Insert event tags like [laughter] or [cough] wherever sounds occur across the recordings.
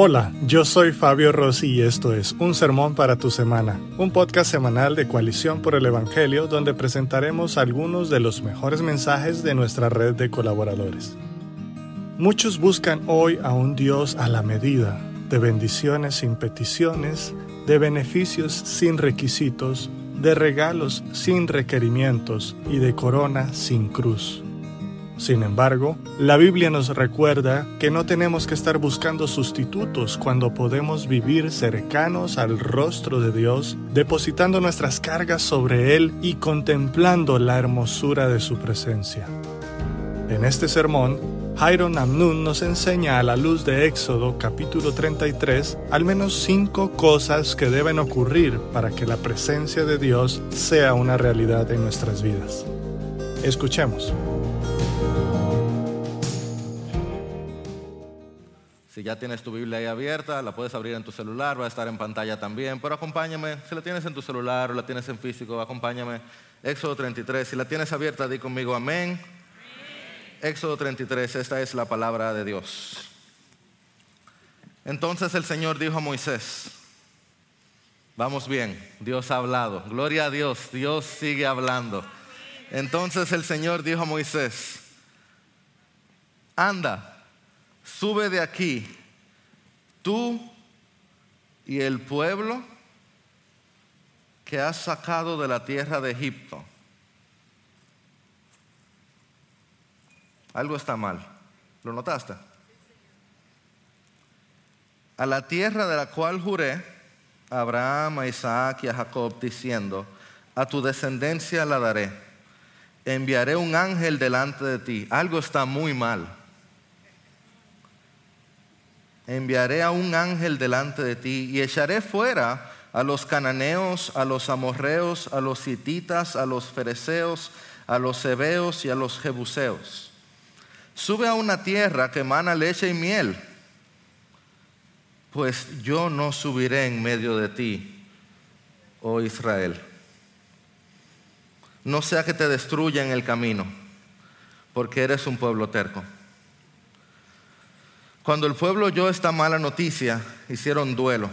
Hola, yo soy Fabio Rossi y esto es Un Sermón para tu Semana, un podcast semanal de Coalición por el Evangelio donde presentaremos algunos de los mejores mensajes de nuestra red de colaboradores. Muchos buscan hoy a un Dios a la medida, de bendiciones sin peticiones, de beneficios sin requisitos, de regalos sin requerimientos y de corona sin cruz. Sin embargo, la Biblia nos recuerda que no tenemos que estar buscando sustitutos cuando podemos vivir cercanos al rostro de Dios, depositando nuestras cargas sobre Él y contemplando la hermosura de su presencia. En este sermón, Jairo Namnun nos enseña a la luz de Éxodo capítulo 33 al menos cinco cosas que deben ocurrir para que la presencia de Dios sea una realidad en nuestras vidas. Escuchemos. Si ya tienes tu Biblia ahí abierta, la puedes abrir en tu celular, va a estar en pantalla también, pero acompáñame, si la tienes en tu celular o la tienes en físico, acompáñame. Éxodo 33, si la tienes abierta, di conmigo amén. Éxodo 33, esta es la palabra de Dios. Entonces el Señor dijo a Moisés, vamos bien, Dios ha hablado, gloria a Dios, Dios sigue hablando. Entonces el Señor dijo a Moisés, anda sube de aquí, tú y el pueblo que has sacado de la tierra de Egipto. Algo está mal. ¿Lo notaste? A la tierra de la cual juré a Abraham, a Isaac y a Jacob, diciendo, a tu descendencia la daré. Enviaré un ángel delante de ti. Algo está muy mal enviaré a un ángel delante de ti y echaré fuera a los cananeos, a los amorreos, a los hititas, a los fereceos, a los hebeos y a los jebuseos. Sube a una tierra que emana leche y miel, pues yo no subiré en medio de ti, oh Israel. No sea que te destruya en el camino, porque eres un pueblo terco. Cuando el pueblo oyó esta mala noticia, hicieron duelo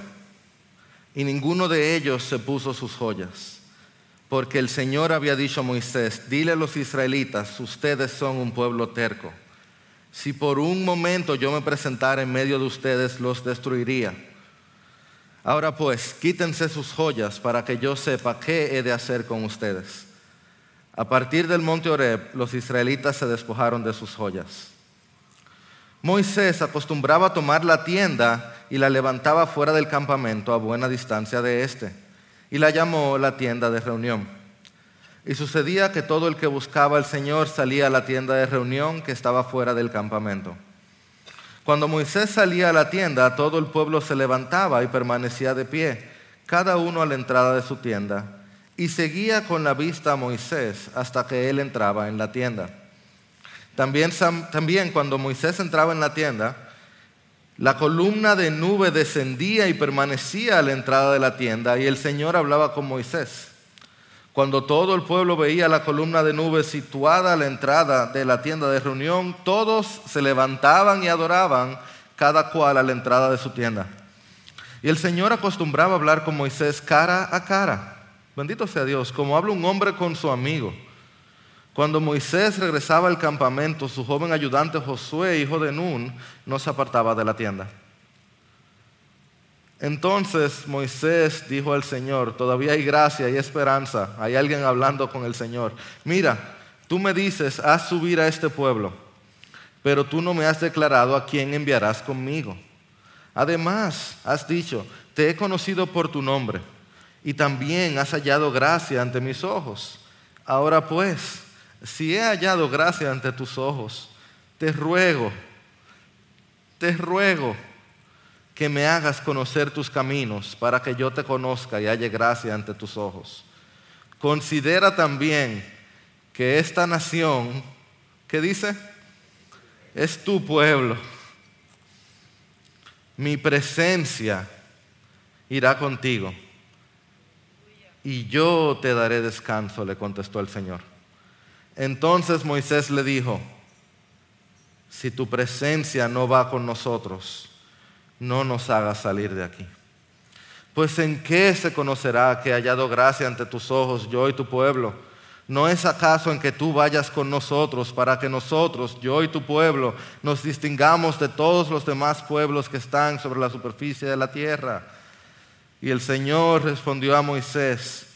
y ninguno de ellos se puso sus joyas, porque el Señor había dicho a Moisés, dile a los israelitas, ustedes son un pueblo terco. Si por un momento yo me presentara en medio de ustedes, los destruiría. Ahora pues, quítense sus joyas para que yo sepa qué he de hacer con ustedes. A partir del monte Oreb, los israelitas se despojaron de sus joyas. Moisés acostumbraba a tomar la tienda y la levantaba fuera del campamento a buena distancia de éste, y la llamó la tienda de reunión. Y sucedía que todo el que buscaba al Señor salía a la tienda de reunión que estaba fuera del campamento. Cuando Moisés salía a la tienda, todo el pueblo se levantaba y permanecía de pie, cada uno a la entrada de su tienda, y seguía con la vista a Moisés hasta que él entraba en la tienda. También, cuando Moisés entraba en la tienda, la columna de nube descendía y permanecía a la entrada de la tienda y el Señor hablaba con Moisés. Cuando todo el pueblo veía la columna de nube situada a la entrada de la tienda de reunión, todos se levantaban y adoraban, cada cual a la entrada de su tienda. Y el Señor acostumbraba hablar con Moisés cara a cara. Bendito sea Dios, como habla un hombre con su amigo. Cuando Moisés regresaba al campamento, su joven ayudante Josué, hijo de Nun, no se apartaba de la tienda. Entonces Moisés dijo al Señor, todavía hay gracia y esperanza, hay alguien hablando con el Señor. Mira, tú me dices, haz subir a este pueblo, pero tú no me has declarado a quién enviarás conmigo. Además, has dicho, te he conocido por tu nombre y también has hallado gracia ante mis ojos. Ahora pues, si he hallado gracia ante tus ojos, te ruego, te ruego que me hagas conocer tus caminos para que yo te conozca y halle gracia ante tus ojos. Considera también que esta nación, ¿qué dice? Es tu pueblo. Mi presencia irá contigo y yo te daré descanso, le contestó el Señor. Entonces Moisés le dijo, si tu presencia no va con nosotros, no nos hagas salir de aquí. Pues en qué se conocerá que he hallado gracia ante tus ojos, yo y tu pueblo. ¿No es acaso en que tú vayas con nosotros para que nosotros, yo y tu pueblo, nos distingamos de todos los demás pueblos que están sobre la superficie de la tierra? Y el Señor respondió a Moisés,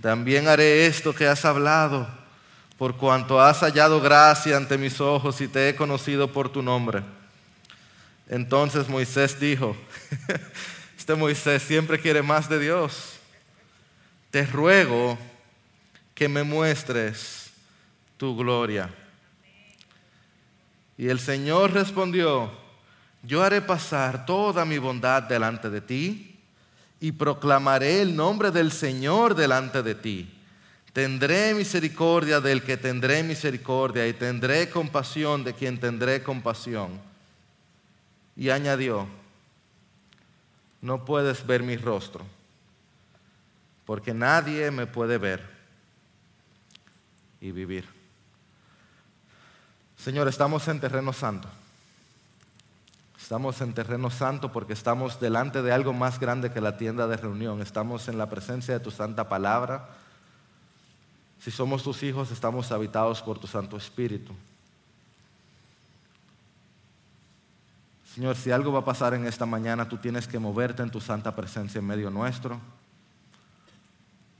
también haré esto que has hablado, por cuanto has hallado gracia ante mis ojos y te he conocido por tu nombre. Entonces Moisés dijo, [laughs] este Moisés siempre quiere más de Dios, te ruego que me muestres tu gloria. Y el Señor respondió, yo haré pasar toda mi bondad delante de ti y proclamaré el nombre del Señor delante de ti. Tendré misericordia del que tendré misericordia y tendré compasión de quien tendré compasión. Y añadió, no puedes ver mi rostro, porque nadie me puede ver y vivir. Señor, estamos en terreno santo. Estamos en terreno santo porque estamos delante de algo más grande que la tienda de reunión. Estamos en la presencia de tu santa palabra. Si somos tus hijos, estamos habitados por tu Santo Espíritu. Señor, si algo va a pasar en esta mañana, tú tienes que moverte en tu santa presencia en medio nuestro.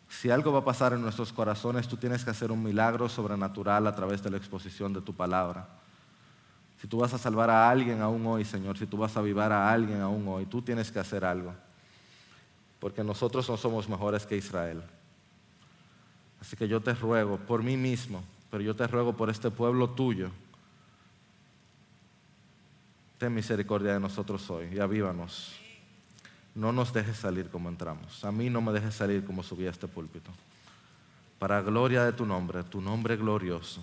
Si algo va a pasar en nuestros corazones, tú tienes que hacer un milagro sobrenatural a través de la exposición de tu palabra. Si tú vas a salvar a alguien aún hoy, Señor, si tú vas a avivar a alguien aún hoy, tú tienes que hacer algo. Porque nosotros no somos mejores que Israel. Así que yo te ruego por mí mismo, pero yo te ruego por este pueblo tuyo. Ten misericordia de nosotros hoy y avívanos no nos dejes salir como entramos. A mí no me dejes salir como subí a este púlpito. Para gloria de tu nombre, tu nombre glorioso.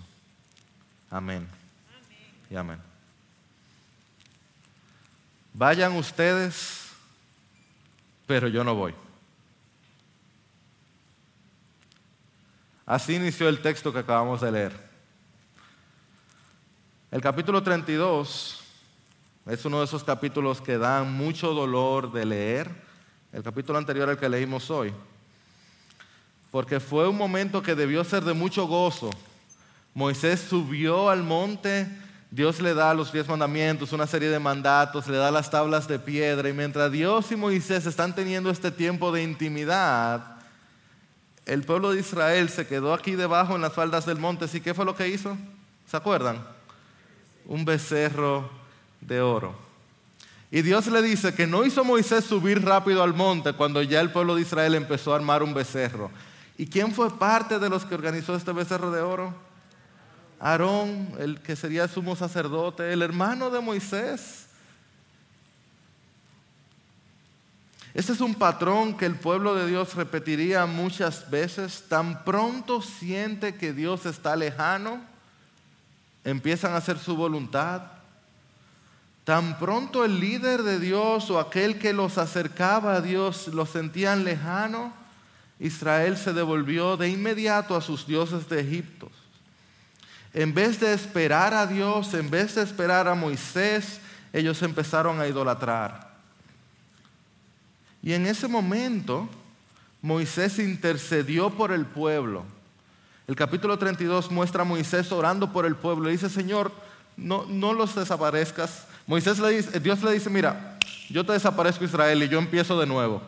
Amén. Y amén. Vayan ustedes, pero yo no voy. Así inició el texto que acabamos de leer. El capítulo 32 es uno de esos capítulos que dan mucho dolor de leer. El capítulo anterior al que leímos hoy. Porque fue un momento que debió ser de mucho gozo. Moisés subió al monte, Dios le da los diez mandamientos, una serie de mandatos, le da las tablas de piedra. Y mientras Dios y Moisés están teniendo este tiempo de intimidad, el pueblo de Israel se quedó aquí debajo en las faldas del monte. ¿Y qué fue lo que hizo? ¿Se acuerdan? Un becerro de oro. Y Dios le dice que no hizo Moisés subir rápido al monte cuando ya el pueblo de Israel empezó a armar un becerro. ¿Y quién fue parte de los que organizó este becerro de oro? Aarón, el que sería sumo sacerdote, el hermano de Moisés. Este es un patrón que el pueblo de Dios repetiría muchas veces. Tan pronto siente que Dios está lejano, empiezan a hacer su voluntad Tan pronto el líder de Dios o aquel que los acercaba a Dios lo sentían lejano, Israel se devolvió de inmediato a sus dioses de Egipto. En vez de esperar a Dios, en vez de esperar a Moisés, ellos empezaron a idolatrar. Y en ese momento, Moisés intercedió por el pueblo. El capítulo 32 muestra a Moisés orando por el pueblo. Y dice, Señor, no, no los desaparezcas, Moisés le dice, Dios le dice, mira, yo te desaparezco Israel y yo empiezo de nuevo.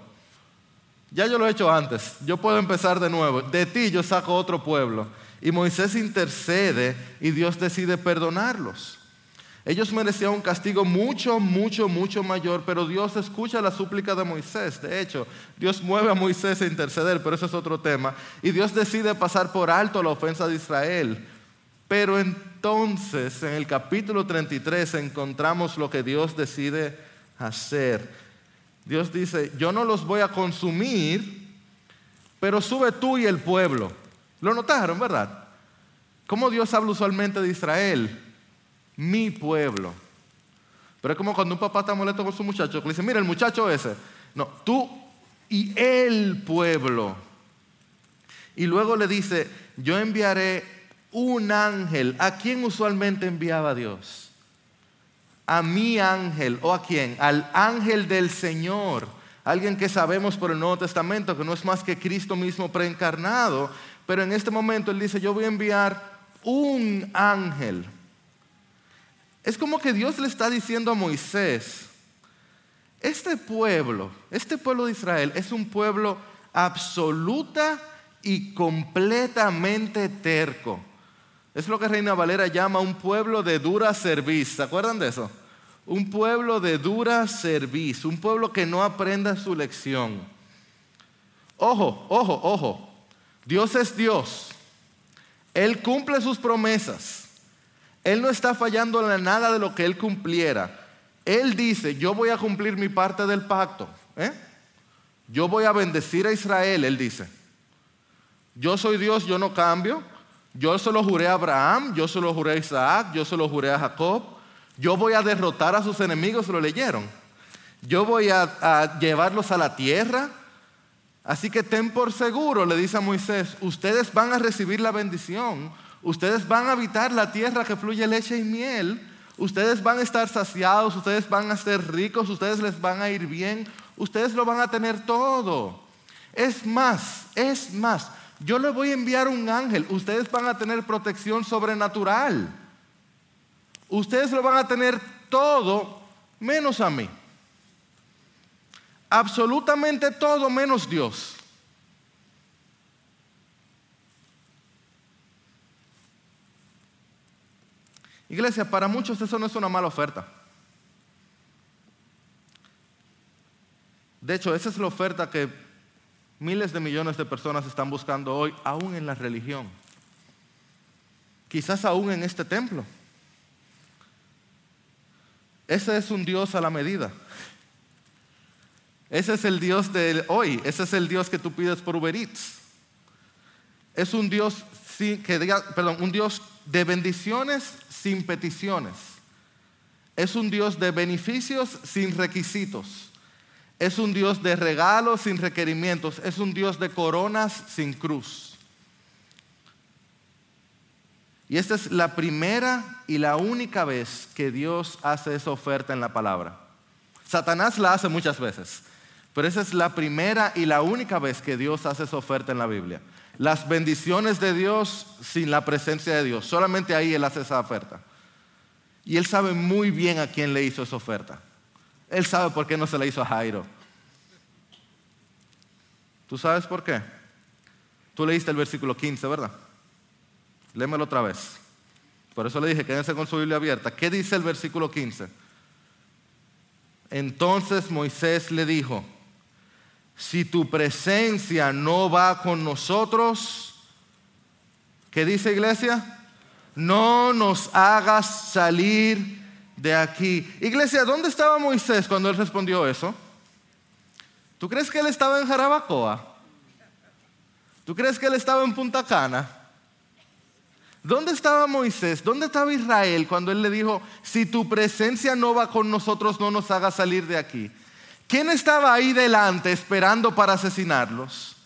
Ya yo lo he hecho antes, yo puedo empezar de nuevo. De ti yo saco otro pueblo. Y Moisés intercede y Dios decide perdonarlos. Ellos merecían un castigo mucho, mucho, mucho mayor, pero Dios escucha la súplica de Moisés. De hecho, Dios mueve a Moisés a interceder, pero eso es otro tema. Y Dios decide pasar por alto la ofensa de Israel. Pero entonces en el capítulo 33 encontramos lo que Dios decide hacer. Dios dice, yo no los voy a consumir, pero sube tú y el pueblo. ¿Lo notaron, verdad? ¿Cómo Dios habla usualmente de Israel? Mi pueblo. Pero es como cuando un papá está molesto con su muchacho, le dice, mira, el muchacho ese. No, tú y el pueblo. Y luego le dice, yo enviaré un ángel. ¿A quién usualmente enviaba Dios? a mi ángel o a quién, al ángel del Señor, alguien que sabemos por el Nuevo Testamento que no es más que Cristo mismo preencarnado, pero en este momento él dice, yo voy a enviar un ángel. Es como que Dios le está diciendo a Moisés, este pueblo, este pueblo de Israel es un pueblo absoluta y completamente terco. Es lo que Reina Valera llama un pueblo de dura cerviz. ¿Se acuerdan de eso? Un pueblo de dura cerviz, un pueblo que no aprenda su lección. Ojo, ojo, ojo. Dios es Dios. Él cumple sus promesas. Él no está fallando en nada de lo que Él cumpliera. Él dice, yo voy a cumplir mi parte del pacto. ¿eh? Yo voy a bendecir a Israel, Él dice. Yo soy Dios, yo no cambio. Yo se lo juré a Abraham, yo se lo juré a Isaac, yo se lo juré a Jacob. Yo voy a derrotar a sus enemigos, lo leyeron. Yo voy a, a llevarlos a la tierra. Así que ten por seguro, le dice a Moisés, ustedes van a recibir la bendición, ustedes van a habitar la tierra que fluye leche y miel, ustedes van a estar saciados, ustedes van a ser ricos, ustedes les van a ir bien, ustedes lo van a tener todo. Es más, es más, yo le voy a enviar un ángel, ustedes van a tener protección sobrenatural. Ustedes lo van a tener todo menos a mí. Absolutamente todo menos Dios. Iglesia, para muchos eso no es una mala oferta. De hecho, esa es la oferta que miles de millones de personas están buscando hoy, aún en la religión. Quizás aún en este templo. Ese es un Dios a la medida. Ese es el Dios de hoy. Ese es el Dios que tú pides por Uber Eats. Es un Dios que diga, perdón, un Dios de bendiciones sin peticiones. Es un Dios de beneficios sin requisitos. Es un Dios de regalos sin requerimientos. Es un Dios de coronas sin cruz. Y esta es la primera y la única vez que Dios hace esa oferta en la palabra. Satanás la hace muchas veces, pero esa es la primera y la única vez que Dios hace esa oferta en la Biblia. Las bendiciones de Dios sin la presencia de Dios, solamente ahí Él hace esa oferta. Y Él sabe muy bien a quién le hizo esa oferta. Él sabe por qué no se la hizo a Jairo. ¿Tú sabes por qué? Tú leíste el versículo 15, ¿verdad? Léemelo otra vez. Por eso le dije, quédense con su Biblia abierta. ¿Qué dice el versículo 15? Entonces Moisés le dijo, si tu presencia no va con nosotros, ¿qué dice iglesia? No nos hagas salir de aquí. Iglesia, ¿dónde estaba Moisés cuando él respondió eso? ¿Tú crees que él estaba en Jarabacoa? ¿Tú crees que él estaba en Punta Cana? ¿Dónde estaba Moisés? ¿Dónde estaba Israel cuando él le dijo, si tu presencia no va con nosotros, no nos haga salir de aquí? ¿Quién estaba ahí delante esperando para asesinarlos?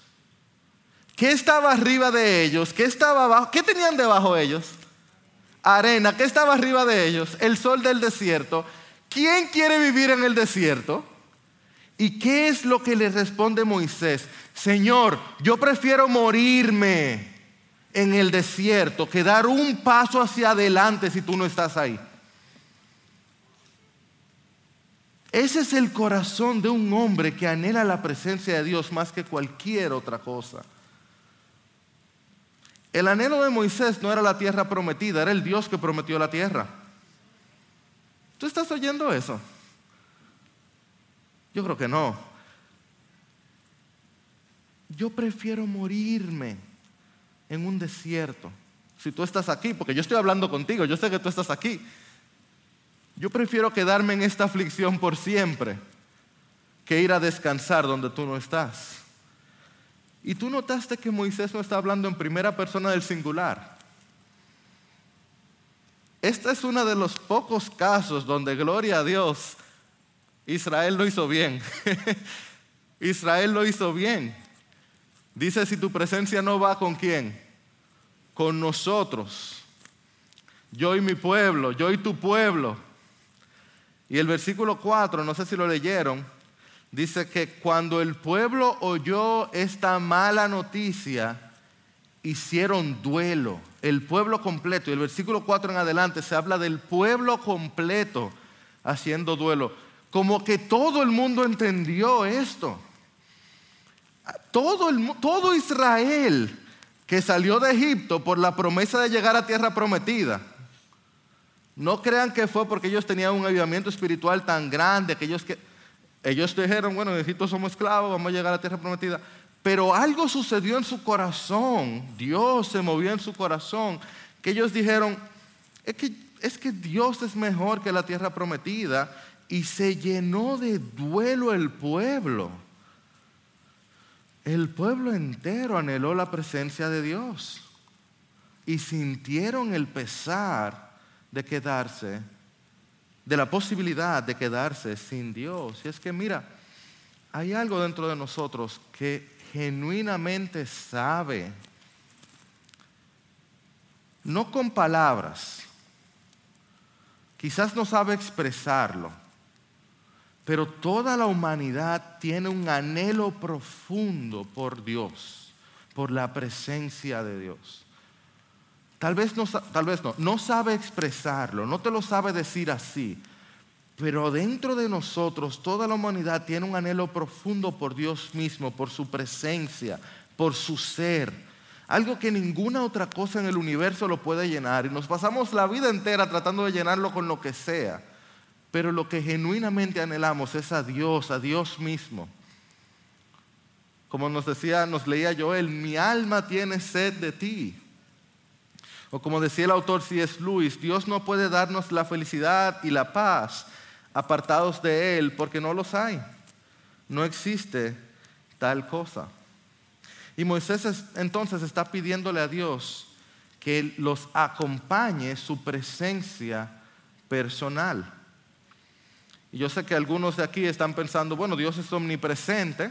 ¿Qué estaba arriba de ellos? ¿Qué estaba abajo? ¿Qué tenían debajo de ellos? Arena. ¿Qué estaba arriba de ellos? El sol del desierto. ¿Quién quiere vivir en el desierto? ¿Y qué es lo que le responde Moisés? Señor, yo prefiero morirme en el desierto que dar un paso hacia adelante si tú no estás ahí. Ese es el corazón de un hombre que anhela la presencia de Dios más que cualquier otra cosa. El anhelo de Moisés no era la tierra prometida, era el Dios que prometió la tierra. ¿Tú estás oyendo eso? Yo creo que no. Yo prefiero morirme en un desierto. Si tú estás aquí, porque yo estoy hablando contigo, yo sé que tú estás aquí. Yo prefiero quedarme en esta aflicción por siempre que ir a descansar donde tú no estás. Y tú notaste que Moisés no está hablando en primera persona del singular. Este es uno de los pocos casos donde, gloria a Dios, Israel lo hizo bien. [laughs] Israel lo hizo bien. Dice, si tu presencia no va con quién? Con nosotros. Yo y mi pueblo, yo y tu pueblo. Y el versículo 4, no sé si lo leyeron, dice que cuando el pueblo oyó esta mala noticia, hicieron duelo. El pueblo completo. Y el versículo 4 en adelante se habla del pueblo completo haciendo duelo. Como que todo el mundo entendió esto. Todo, todo Israel que salió de Egipto por la promesa de llegar a tierra prometida no crean que fue porque ellos tenían un avivamiento espiritual tan grande que ellos, que ellos dijeron, bueno, en somos esclavos, vamos a llegar a la tierra prometida. Pero algo sucedió en su corazón, Dios se movió en su corazón, que ellos dijeron, es que, es que Dios es mejor que la tierra prometida y se llenó de duelo el pueblo. El pueblo entero anheló la presencia de Dios y sintieron el pesar de quedarse, de la posibilidad de quedarse sin Dios. Y es que mira, hay algo dentro de nosotros que genuinamente sabe, no con palabras, quizás no sabe expresarlo, pero toda la humanidad tiene un anhelo profundo por Dios, por la presencia de Dios. Tal vez, no, tal vez no, no sabe expresarlo, no te lo sabe decir así, pero dentro de nosotros toda la humanidad tiene un anhelo profundo por Dios mismo, por su presencia, por su ser. Algo que ninguna otra cosa en el universo lo puede llenar. Y nos pasamos la vida entera tratando de llenarlo con lo que sea. Pero lo que genuinamente anhelamos es a Dios, a Dios mismo. Como nos decía, nos leía Joel, mi alma tiene sed de ti. O como decía el autor C.S. Lewis, Dios no puede darnos la felicidad y la paz apartados de Él porque no los hay. No existe tal cosa. Y Moisés entonces está pidiéndole a Dios que los acompañe su presencia personal. Y yo sé que algunos de aquí están pensando, bueno, Dios es omnipresente.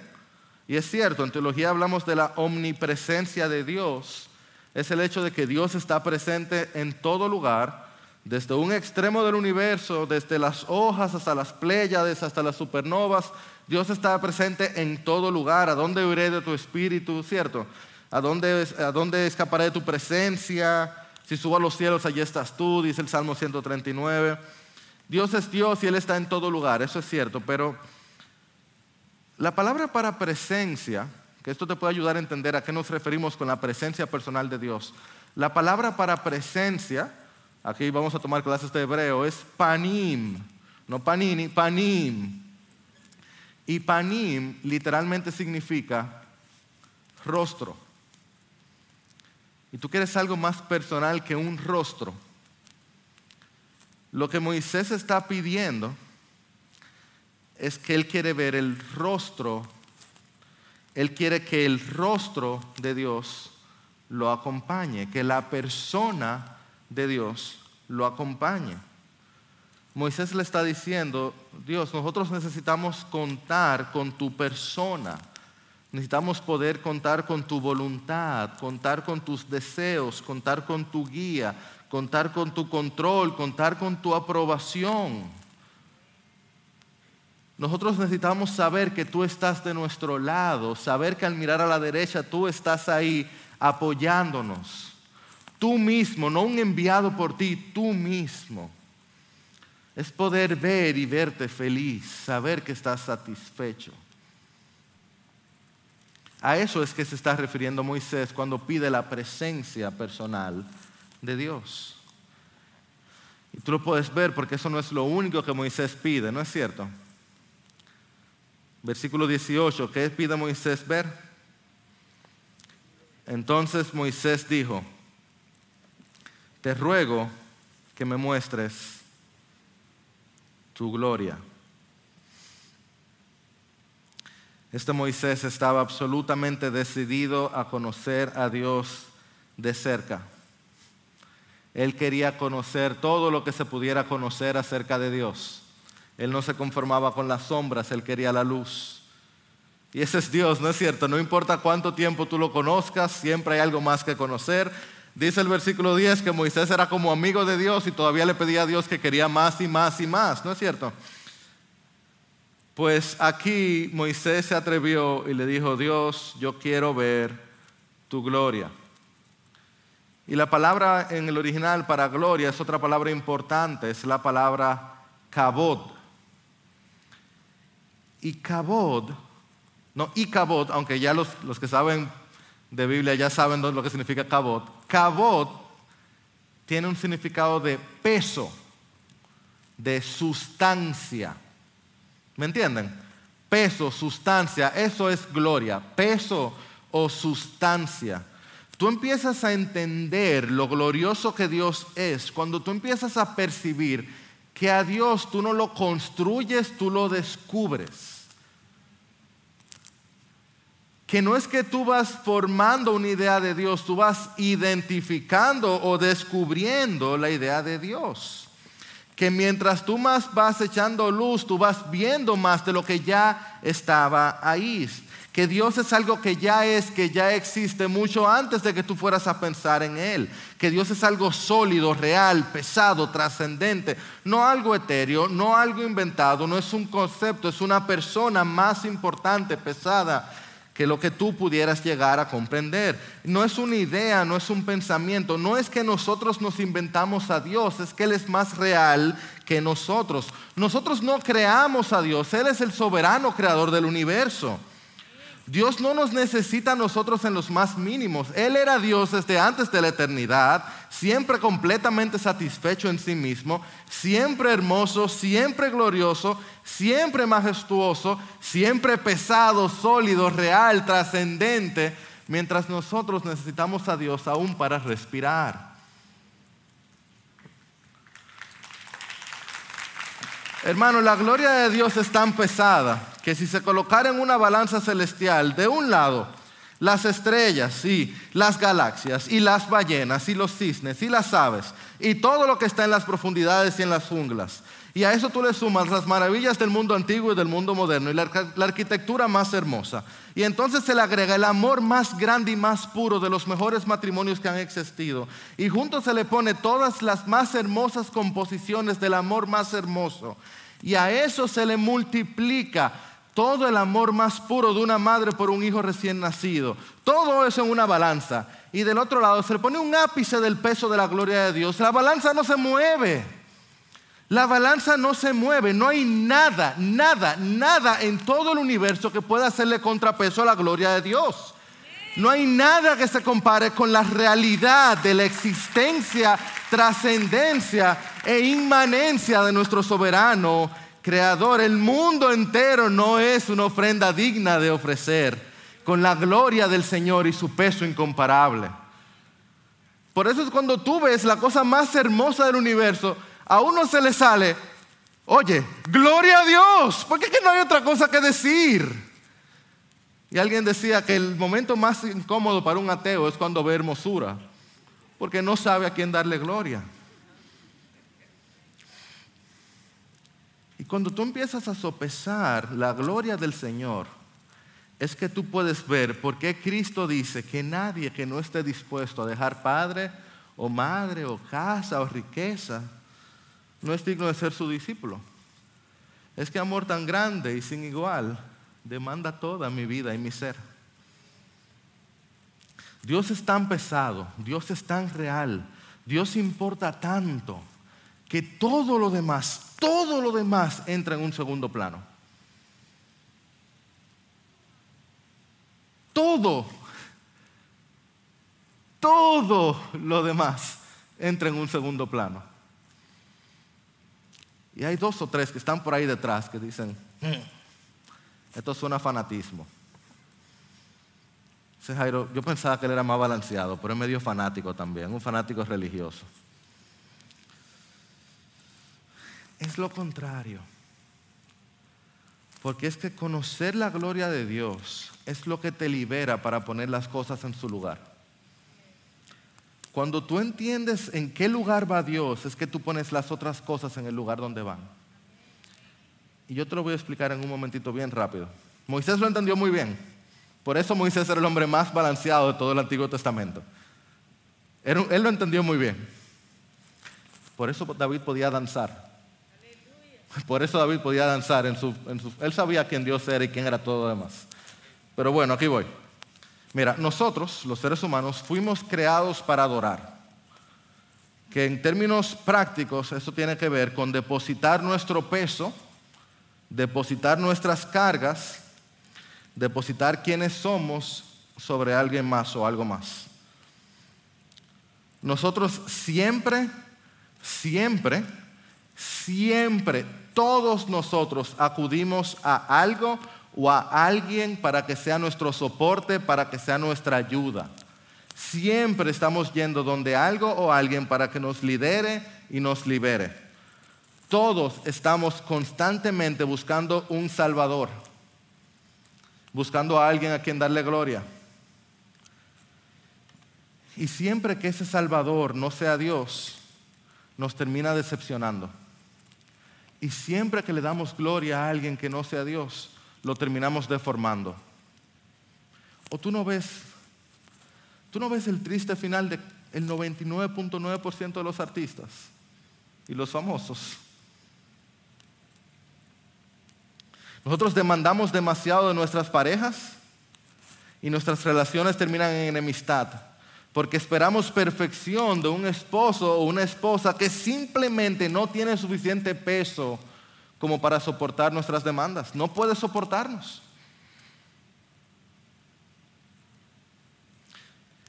Y es cierto, en teología hablamos de la omnipresencia de Dios es el hecho de que Dios está presente en todo lugar, desde un extremo del universo, desde las hojas hasta las pléyades, hasta las supernovas. Dios está presente en todo lugar. ¿A dónde huiré de tu espíritu? ¿Cierto? ¿A dónde, ¿A dónde escaparé de tu presencia? Si subo a los cielos, allí estás tú, dice el Salmo 139. Dios es Dios y Él está en todo lugar, eso es cierto, pero la palabra para presencia que esto te puede ayudar a entender a qué nos referimos con la presencia personal de Dios. La palabra para presencia, aquí vamos a tomar clases de hebreo, es panim, no panini, panim. Y panim literalmente significa rostro. Y tú quieres algo más personal que un rostro. Lo que Moisés está pidiendo es que él quiere ver el rostro él quiere que el rostro de Dios lo acompañe, que la persona de Dios lo acompañe. Moisés le está diciendo, Dios, nosotros necesitamos contar con tu persona, necesitamos poder contar con tu voluntad, contar con tus deseos, contar con tu guía, contar con tu control, contar con tu aprobación. Nosotros necesitamos saber que tú estás de nuestro lado, saber que al mirar a la derecha tú estás ahí apoyándonos. Tú mismo, no un enviado por ti, tú mismo. Es poder ver y verte feliz, saber que estás satisfecho. A eso es que se está refiriendo Moisés cuando pide la presencia personal de Dios. Y tú lo puedes ver porque eso no es lo único que Moisés pide, ¿no es cierto? Versículo 18, ¿qué pide Moisés ver? Entonces Moisés dijo, te ruego que me muestres tu gloria. Este Moisés estaba absolutamente decidido a conocer a Dios de cerca. Él quería conocer todo lo que se pudiera conocer acerca de Dios. Él no se conformaba con las sombras, él quería la luz. Y ese es Dios, ¿no es cierto? No importa cuánto tiempo tú lo conozcas, siempre hay algo más que conocer. Dice el versículo 10 que Moisés era como amigo de Dios y todavía le pedía a Dios que quería más y más y más, ¿no es cierto? Pues aquí Moisés se atrevió y le dijo, Dios, yo quiero ver tu gloria. Y la palabra en el original para gloria es otra palabra importante, es la palabra kabod. Y kabod, no, y kabod, aunque ya los, los que saben de Biblia ya saben lo que significa kabod. Kabod tiene un significado de peso, de sustancia. ¿Me entienden? Peso, sustancia, eso es gloria. Peso o sustancia. Tú empiezas a entender lo glorioso que Dios es cuando tú empiezas a percibir que a Dios tú no lo construyes, tú lo descubres que no es que tú vas formando una idea de Dios, tú vas identificando o descubriendo la idea de Dios. Que mientras tú más vas echando luz, tú vas viendo más de lo que ya estaba ahí. Que Dios es algo que ya es, que ya existe mucho antes de que tú fueras a pensar en Él. Que Dios es algo sólido, real, pesado, trascendente. No algo etéreo, no algo inventado, no es un concepto, es una persona más importante, pesada que lo que tú pudieras llegar a comprender. No es una idea, no es un pensamiento, no es que nosotros nos inventamos a Dios, es que Él es más real que nosotros. Nosotros no creamos a Dios, Él es el soberano creador del universo. Dios no nos necesita a nosotros en los más mínimos. Él era Dios desde antes de la eternidad, siempre completamente satisfecho en sí mismo, siempre hermoso, siempre glorioso, siempre majestuoso, siempre pesado, sólido, real, trascendente, mientras nosotros necesitamos a Dios aún para respirar. Hermano, la gloria de Dios es tan pesada que si se colocara en una balanza celestial, de un lado, las estrellas y las galaxias y las ballenas y los cisnes y las aves y todo lo que está en las profundidades y en las junglas. Y a eso tú le sumas las maravillas del mundo antiguo y del mundo moderno y la, la, arquitectura más hermosa. Y entonces se le agrega el amor más grande y más puro de los mejores matrimonios que han existido. Y junto se le pone todas las más hermosas composiciones del amor más hermoso. Y a eso se le multiplica todo el amor más puro de una madre por un hijo recién nacido. Todo eso en una balanza. Y del otro lado se le pone un ápice del peso de la gloria de Dios. La balanza no se mueve. La balanza no se mueve. No hay nada, nada, nada en todo el universo que pueda hacerle contrapeso a la gloria de Dios. No hay nada que se compare con la realidad de la existencia, trascendencia e inmanencia de nuestro soberano creador. El mundo entero no es una ofrenda digna de ofrecer con la gloria del Señor y su peso incomparable. Por eso es cuando tú ves la cosa más hermosa del universo, a uno se le sale, oye, gloria a Dios, porque es que no hay otra cosa que decir. Y alguien decía que el momento más incómodo para un ateo es cuando ve hermosura, porque no sabe a quién darle gloria. Cuando tú empiezas a sopesar la gloria del Señor, es que tú puedes ver por qué Cristo dice que nadie que no esté dispuesto a dejar padre o madre o casa o riqueza no es digno de ser su discípulo. Es que amor tan grande y sin igual demanda toda mi vida y mi ser. Dios es tan pesado, Dios es tan real, Dios importa tanto que todo lo demás, todo lo demás entra en un segundo plano. Todo, todo lo demás entra en un segundo plano. Y hay dos o tres que están por ahí detrás que dicen, mm, esto suena fanatismo. Ese Jairo, yo pensaba que él era más balanceado, pero es medio fanático también, un fanático religioso. Es lo contrario. Porque es que conocer la gloria de Dios es lo que te libera para poner las cosas en su lugar. Cuando tú entiendes en qué lugar va Dios, es que tú pones las otras cosas en el lugar donde van. Y yo te lo voy a explicar en un momentito bien rápido. Moisés lo entendió muy bien. Por eso Moisés era el hombre más balanceado de todo el Antiguo Testamento. Él lo entendió muy bien. Por eso David podía danzar. Por eso David podía danzar. En su, él sabía quién Dios era y quién era todo lo demás. Pero bueno, aquí voy. Mira, nosotros, los seres humanos, fuimos creados para adorar. Que en términos prácticos eso tiene que ver con depositar nuestro peso, depositar nuestras cargas, depositar quiénes somos sobre alguien más o algo más. Nosotros siempre, siempre, siempre, todos nosotros acudimos a algo o a alguien para que sea nuestro soporte, para que sea nuestra ayuda. Siempre estamos yendo donde algo o alguien para que nos lidere y nos libere. Todos estamos constantemente buscando un Salvador, buscando a alguien a quien darle gloria. Y siempre que ese Salvador no sea Dios, nos termina decepcionando. Y siempre que le damos gloria a alguien que no sea Dios, lo terminamos deformando. O tú no ves, tú no ves el triste final del 99.9% de los artistas y los famosos. Nosotros demandamos demasiado de nuestras parejas y nuestras relaciones terminan en enemistad porque esperamos perfección de un esposo o una esposa que simplemente no tiene suficiente peso como para soportar nuestras demandas. No puede soportarnos.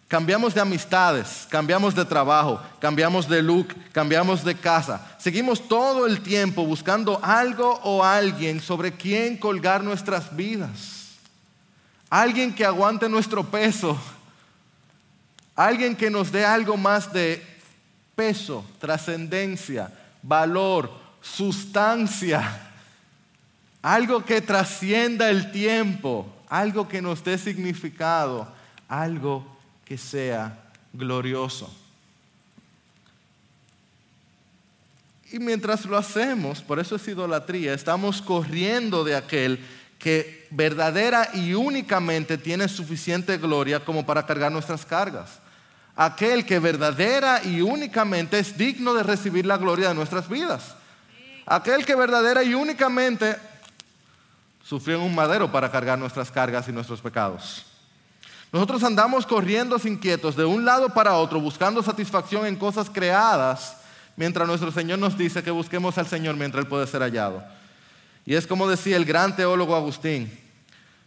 Cambiamos de amistades, cambiamos de trabajo, cambiamos de look, cambiamos de casa. Seguimos todo el tiempo buscando algo o alguien sobre quien colgar nuestras vidas. Alguien que aguante nuestro peso Alguien que nos dé algo más de peso, trascendencia, valor, sustancia. Algo que trascienda el tiempo, algo que nos dé significado, algo que sea glorioso. Y mientras lo hacemos, por eso es idolatría, estamos corriendo de aquel que verdadera y únicamente tiene suficiente gloria como para cargar nuestras cargas aquel que verdadera y únicamente es digno de recibir la gloria de nuestras vidas. Aquel que verdadera y únicamente sufrió en un madero para cargar nuestras cargas y nuestros pecados. Nosotros andamos corriendo inquietos de un lado para otro, buscando satisfacción en cosas creadas, mientras nuestro Señor nos dice que busquemos al Señor mientras Él puede ser hallado. Y es como decía el gran teólogo Agustín,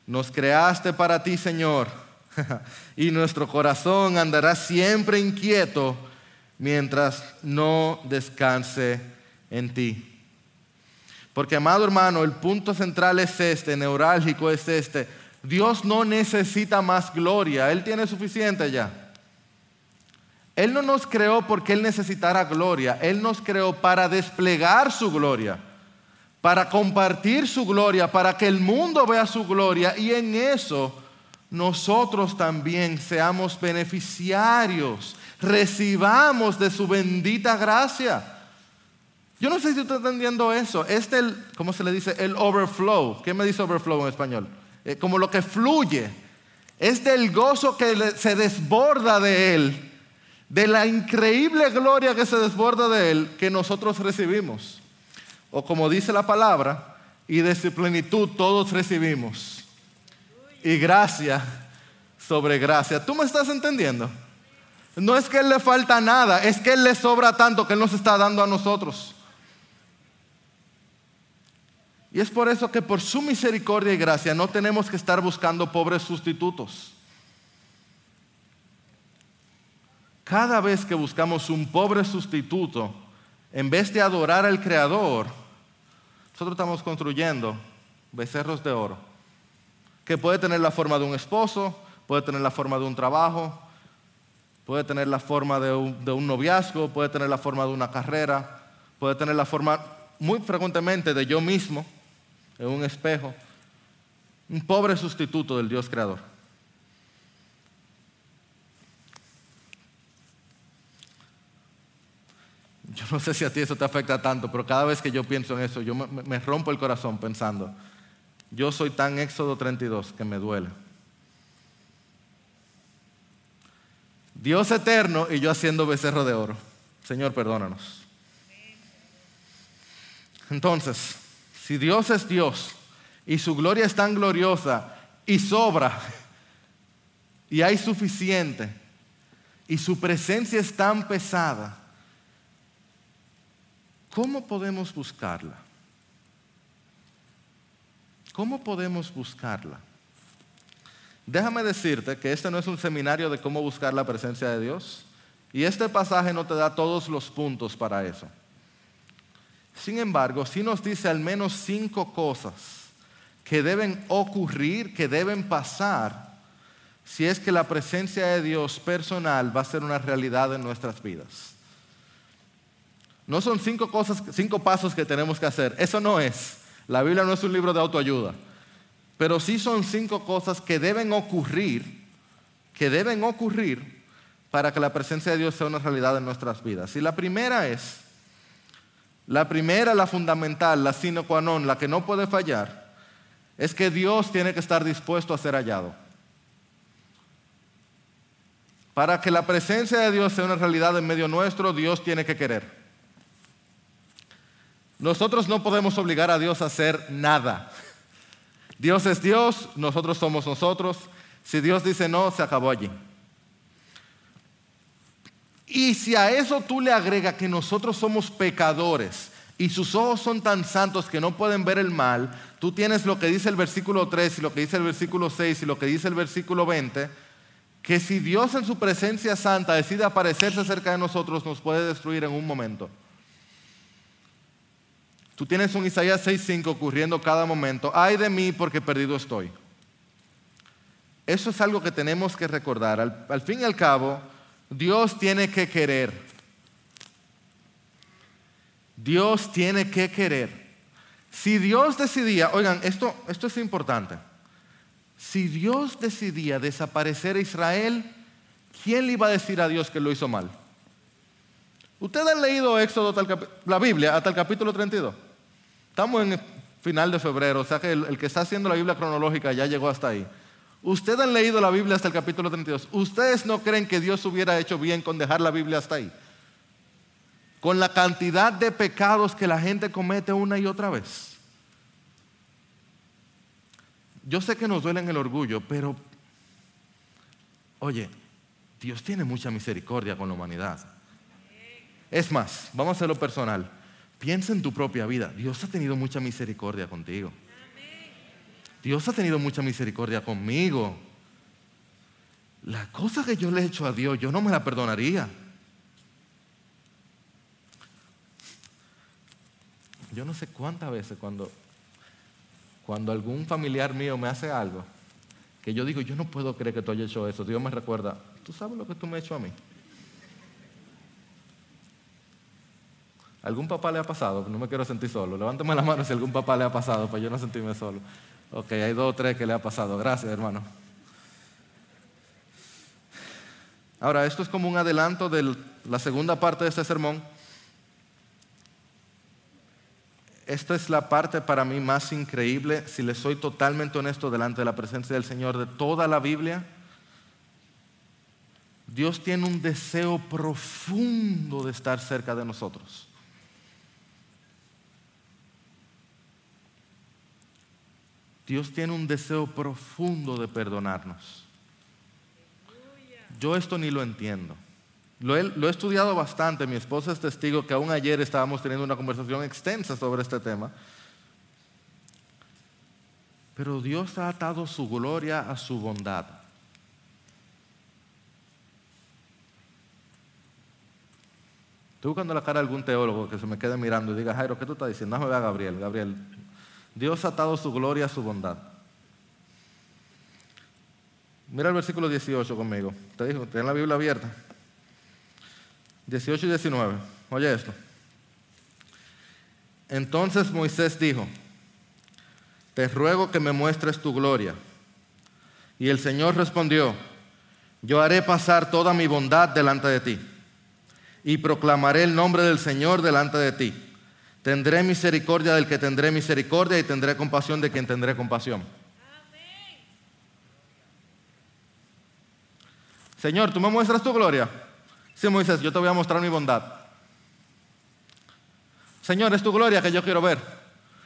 nos creaste para ti, Señor, [laughs] y nuestro corazón andará siempre inquieto mientras no descanse en ti. Porque, amado hermano, el punto central es este, neurálgico es este. Dios no necesita más gloria, Él tiene suficiente ya. Él no nos creó porque Él necesitara gloria, Él nos creó para desplegar su gloria, para compartir su gloria, para que el mundo vea su gloria y en eso nosotros también seamos beneficiarios, recibamos de su bendita gracia. Yo no sé si usted está entendiendo eso. Este, ¿cómo se le dice? El overflow. ¿Qué me dice overflow en español? Eh, como lo que fluye. Es del gozo que se desborda de Él, de la increíble gloria que se desborda de Él, que nosotros recibimos. O como dice la palabra, y de su plenitud todos recibimos y gracia sobre gracia. ¿Tú me estás entendiendo? No es que Él le falta nada, es que Él le sobra tanto que Él nos está dando a nosotros. Y es por eso que por su misericordia y gracia no tenemos que estar buscando pobres sustitutos. Cada vez que buscamos un pobre sustituto, en vez de adorar al Creador, nosotros estamos construyendo becerros de oro que puede tener la forma de un esposo, puede tener la forma de un trabajo, puede tener la forma de un, noviazgo, puede tener la forma de una carrera, puede tener la forma muy frecuentemente de yo mismo en un espejo. Un pobre sustituto del Dios creador. [laughs] Yo no sé si a ti eso te afecta tanto, pero cada vez que yo pienso en eso, yo me rompo el corazón pensando, yo soy tan Éxodo 32 que me duele. Dios eterno y yo haciendo becerro de oro. Señor, perdónanos. Entonces, si Dios es Dios y su gloria es tan gloriosa y sobra y hay suficiente y su presencia es tan pesada, ¿cómo podemos buscarla? ¿Cómo podemos buscarla? Déjame decirte que este no es un seminario de cómo buscar la presencia de Dios y este pasaje no te da todos los puntos para eso. Sin embargo, sí nos dice al menos cinco cosas que deben ocurrir, que deben pasar, si es que la presencia de Dios personal va a ser una realidad en nuestras vidas. No son cinco cosas, cinco pasos que tenemos que hacer. Eso no es. La Biblia no es un libro de autoayuda. Pero sí son cinco cosas que deben ocurrir, que deben ocurrir para que la presencia de Dios sea una realidad en nuestras vidas. Y la primera es la primera, la fundamental, la sine qua non, la que no puede fallar, es que Dios tiene que estar dispuesto a ser hallado. Para que la presencia de Dios sea una realidad en medio nuestro, Dios tiene que querer. Nosotros no podemos obligar a Dios a hacer nada. Dios es Dios, nosotros somos nosotros. Si Dios dice no, se acabó allí. Y si a eso tú le agregas que nosotros somos pecadores y sus ojos son tan santos que no pueden ver el mal, tú tienes lo que dice el versículo 3 y lo que dice el versículo 6 y lo que dice el versículo 20, que si Dios en su presencia santa decide aparecerse cerca de nosotros, nos puede destruir en un momento. Tú tienes un Isaías 6:5 ocurriendo cada momento. Ay de mí porque perdido estoy. Eso es algo que tenemos que recordar. Al, fin y al cabo, Dios tiene que querer. Dios tiene que querer. Si Dios decidía, oigan, esto, esto es importante. Si Dios decidía desaparecer a Israel, ¿quién le iba a decir a Dios que lo hizo mal? Ustedes han leído Éxodo, la Biblia, hasta el capítulo 32. Estamos en el final de febrero, o sea que el que está haciendo la Biblia cronológica ya llegó hasta ahí. Ustedes han leído la Biblia hasta el capítulo 32. ¿Ustedes no creen que Dios hubiera hecho bien con dejar la Biblia hasta ahí? Con la cantidad de pecados que la gente comete una y otra vez. Yo sé que nos duele en el orgullo, pero, oye, Dios tiene mucha misericordia con la humanidad. Es más, vamos a hacerlo personal. Piensa en tu propia vida. Dios ha tenido mucha misericordia contigo. Dios ha tenido mucha misericordia conmigo. La cosa que yo le he hecho a Dios, yo no me la perdonaría. Yo no sé cuántas veces cuando, cuando algún familiar mío me hace algo, que yo digo, yo no puedo creer que tú hayas hecho eso. Dios me recuerda, tú sabes lo que tú me has hecho a mí. ¿Algún papá le ha pasado? No me quiero sentir solo. Levántame la mano si algún papá le ha pasado para yo no sentirme solo. Ok, hay dos o tres que le ha pasado. Gracias, hermano. Ahora, esto es como un adelanto de la segunda parte de este sermón. Esta es la parte para mí más increíble, si le soy totalmente honesto delante de la presencia del Señor, de toda la Biblia. Dios tiene un deseo profundo de estar cerca de nosotros. Dios tiene un deseo profundo de perdonarnos. Yo esto ni lo entiendo. Lo he, estudiado bastante, mi esposa es testigo que aún ayer estábamos teniendo una conversación extensa sobre este tema. Pero Dios ha atado su gloria a su bondad. Estoy buscando la cara de algún teólogo que se me quede mirando y diga, Jairo, ¿qué tú estás diciendo? No me vea Gabriel. Gabriel, Dios ha atado su gloria a su bondad. Mira el versículo 18 conmigo. Te dijo, ten la Biblia abierta. 18 y 19. Oye esto. Entonces Moisés dijo, te ruego que me muestres tu gloria. Y el Señor respondió, yo haré pasar toda mi bondad delante de ti y proclamaré el nombre del Señor delante de ti. Tendré misericordia del que tendré misericordia y tendré compasión de quien tendré compasión. Señor, ¿tú me muestras tu gloria? Sí, Moisés, yo te voy a mostrar mi bondad. Señor, es tu gloria que yo quiero ver.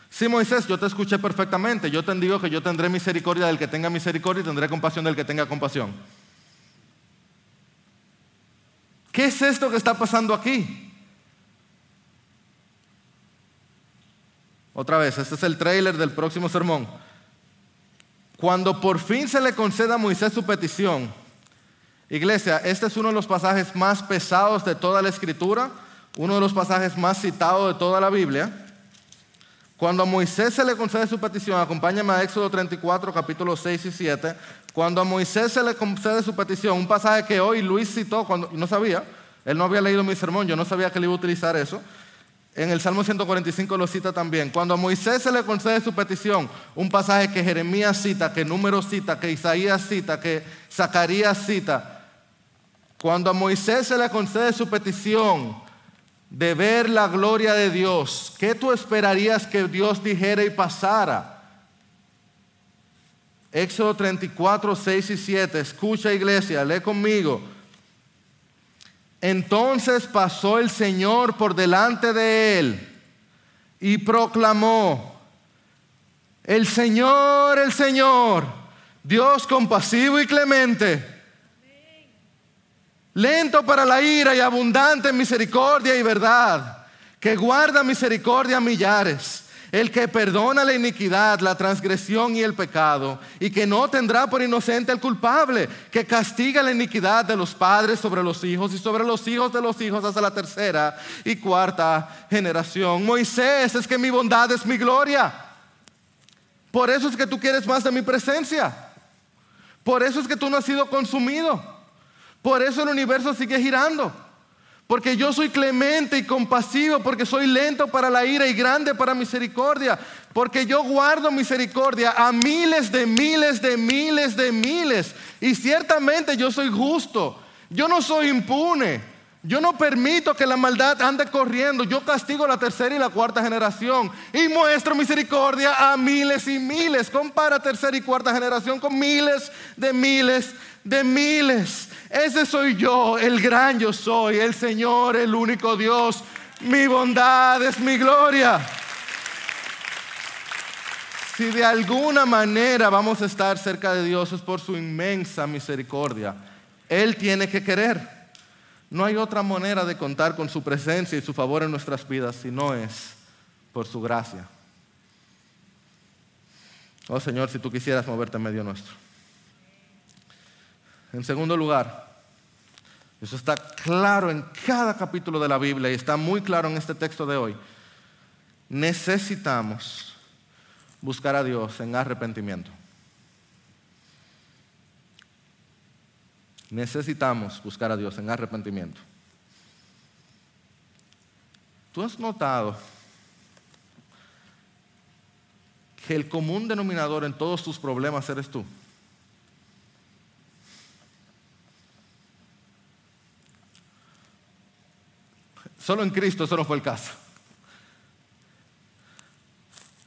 Sí, Moisés, yo te escuché perfectamente. Yo te digo que yo tendré misericordia del que tenga misericordia y tendré compasión del que tenga compasión. ¿Qué es esto que está pasando aquí? Otra vez, este es el trailer del próximo sermón. Cuando por fin se le conceda a Moisés su petición, iglesia, este es uno de los pasajes más pesados de toda la escritura, uno de los pasajes más citados de toda la Biblia. Cuando a Moisés se le concede su petición, acompáñame a Éxodo 34, capítulos 6 y 7. Cuando a Moisés se le concede su petición, un pasaje que hoy Luis citó cuando no sabía, él no había leído mi sermón, yo no sabía que él iba a utilizar eso. En el Salmo 145 lo cita también. Cuando a Moisés se le concede su petición, un pasaje que Jeremías cita, que Número cita, que Isaías cita, que Zacarías cita. Cuando a Moisés se le concede su petición de ver la gloria de Dios, ¿qué tú esperarías que Dios dijera y pasara? Éxodo 34, 6 y 7. Escucha iglesia, lee conmigo. Entonces pasó el Señor por delante de él y proclamó, el Señor, el Señor, Dios compasivo y clemente, lento para la ira y abundante en misericordia y verdad, que guarda misericordia a millares el que perdona la iniquidad, la transgresión y el pecado, y que no tendrá por inocente al culpable, que castiga la iniquidad de los padres sobre los hijos y sobre los hijos de los hijos hasta la tercera y cuarta generación. Moisés, es que mi bondad es mi gloria. Por eso es que tú quieres más de mi presencia. Por eso es que tú no has sido consumido. Por eso el universo sigue girando. Porque yo soy clemente y compasivo, porque soy lento para la ira y grande para misericordia, porque yo guardo misericordia a miles de miles de miles de miles. Y ciertamente yo soy justo, yo no soy impune, yo no permito que la maldad ande corriendo, yo castigo la tercera y la cuarta generación. Y muestro misericordia a miles y miles. Compara tercera y cuarta generación con miles de miles de miles. Ese soy yo, el gran yo soy, el Señor, el único Dios. Mi bondad es mi gloria. Si de alguna manera vamos a estar cerca de Dios es por su inmensa misericordia. Él tiene que querer. No hay otra manera de contar con su presencia y su favor en nuestras vidas si no es por su gracia. Oh Señor, si tú quisieras moverte en medio nuestro. En segundo lugar, eso está claro en cada capítulo de la Biblia y está muy claro en este texto de hoy. Necesitamos buscar a Dios en arrepentimiento. Necesitamos buscar a Dios en arrepentimiento. ¿Tú has notado que el común denominador en todos tus problemas eres tú? Solo en Cristo eso no fue el caso.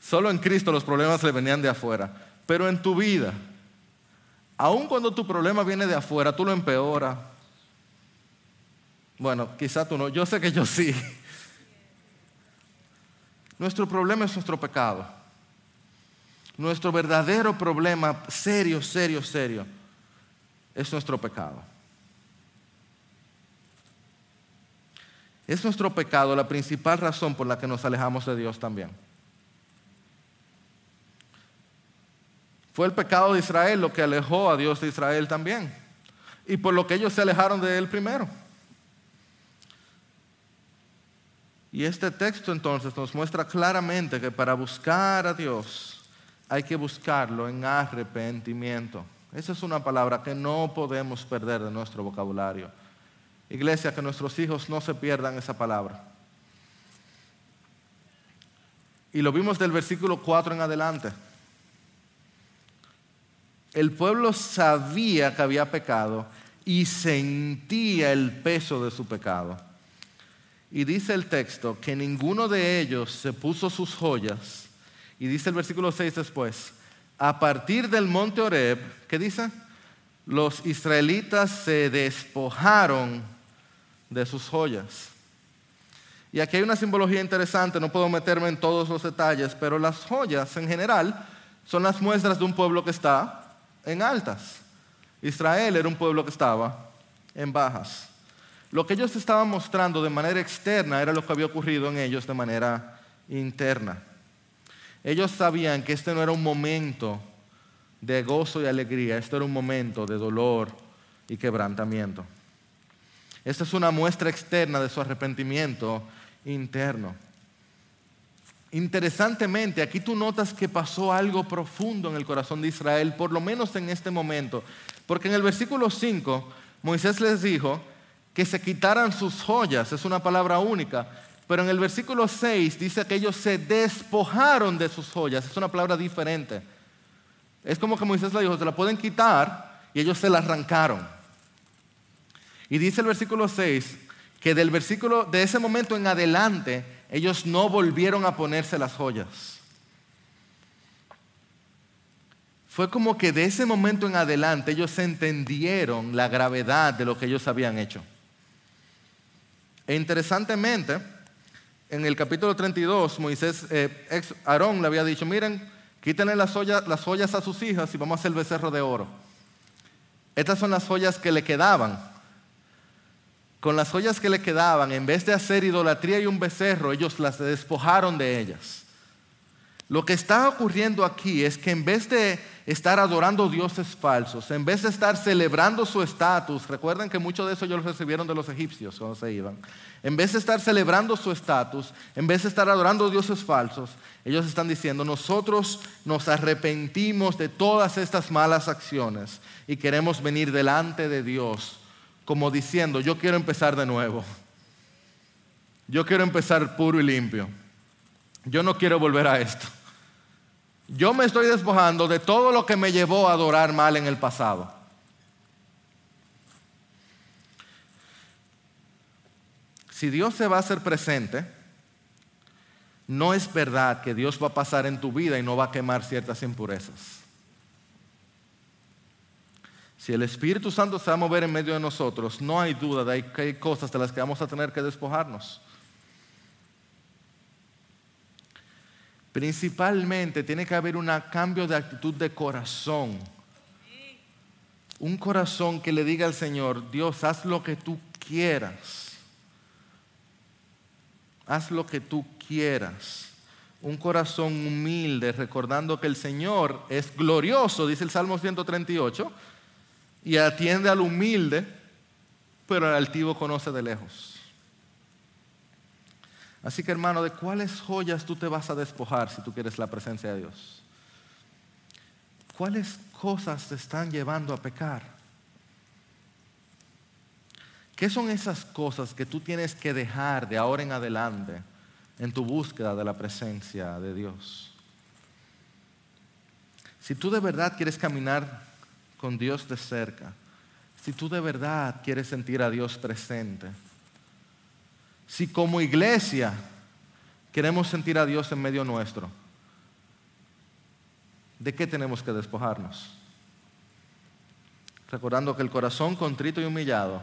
Solo en Cristo los problemas le venían de afuera. Pero en tu vida, aun cuando tu problema viene de afuera, tú lo empeoras. Bueno, quizá tú no, yo sé que yo sí. Nuestro problema es nuestro pecado. Nuestro verdadero problema, serio, serio, serio, es nuestro pecado. Es nuestro pecado la principal razón por la que nos alejamos de Dios también. Fue el pecado de Israel lo que alejó a Dios de Israel también. Y por lo que ellos se alejaron de Él primero. Y este texto entonces nos muestra claramente que para buscar a Dios hay que buscarlo en arrepentimiento. Esa es una palabra que no podemos perder de nuestro vocabulario. Iglesia, que nuestros hijos no se pierdan esa palabra. Y lo vimos del versículo 4 en adelante. El pueblo sabía que había pecado y sentía el peso de su pecado. Y dice el texto que ninguno de ellos se puso sus joyas. Y dice el versículo 6 después, a partir del monte Oreb, ¿qué dice? Los israelitas se despojaron de sus joyas. Y aquí hay una simbología interesante, no puedo meterme en todos los detalles, pero las joyas en general son las muestras de un pueblo que está en altas. Israel era un pueblo que estaba en bajas. Lo que ellos estaban mostrando de manera externa era lo que había ocurrido en ellos de manera interna. Ellos sabían que este no era un momento de gozo y alegría, este era un momento de dolor y quebrantamiento. Esta es una muestra externa de su arrepentimiento interno. Interesantemente, aquí tú notas que pasó algo profundo en el corazón de Israel, por lo menos en este momento, porque en el versículo 5 Moisés les dijo que se quitaran sus joyas, es una palabra única, pero en el versículo 6 dice que ellos se despojaron de sus joyas, es una palabra diferente. Es como que Moisés le dijo, se la pueden quitar y ellos se la arrancaron. Y dice el versículo 6 que del versículo de ese momento en adelante ellos no volvieron a ponerse las joyas. Fue como que de ese momento en adelante ellos entendieron la gravedad de lo que ellos habían hecho. E interesantemente, en el capítulo 32, Moisés, eh, Aarón le había dicho, miren, quítenle las joyas, las joyas a sus hijas y vamos a hacer el becerro de oro. Estas son las joyas que le quedaban con las joyas que le quedaban, en vez de hacer idolatría y un becerro, ellos las despojaron de ellas. Lo que está ocurriendo aquí es que en vez de estar adorando dioses falsos, en vez de estar celebrando su estatus, recuerden que mucho de eso ellos lo recibieron de los egipcios cuando se iban, en vez de estar celebrando su estatus, en vez de estar adorando dioses falsos, ellos están diciendo, nosotros nos arrepentimos de todas estas malas acciones y queremos venir delante de Dios como diciendo, yo quiero empezar de nuevo. Yo quiero empezar puro y limpio. Yo no quiero volver a esto. Yo me estoy despojando de todo lo que me llevó a adorar mal en el pasado. Si Dios se va a hacer presente, no es verdad que Dios va a pasar en tu vida y no va a quemar ciertas impurezas. Si el Espíritu Santo se va a mover en medio de nosotros, no hay duda de que hay cosas de las que vamos a tener que despojarnos. Principalmente tiene que haber un cambio de actitud de corazón. Un corazón que le diga al Señor, Dios, haz lo que tú quieras. Haz lo que tú quieras. Un corazón humilde, recordando que el Señor es glorioso, dice el Salmo 138 y atiende al humilde, pero al altivo conoce de lejos. Así que hermano, ¿de cuáles joyas tú te vas a despojar si tú quieres la presencia de Dios? ¿Cuáles cosas te están llevando a pecar? ¿Qué son esas cosas que tú tienes que dejar de ahora en adelante en tu búsqueda de la presencia de Dios? Si tú de verdad quieres caminar con Dios de cerca, si tú de verdad quieres sentir a Dios presente, si como iglesia queremos sentir a Dios en medio nuestro, ¿de qué tenemos que despojarnos? Recordando que el corazón contrito y humillado,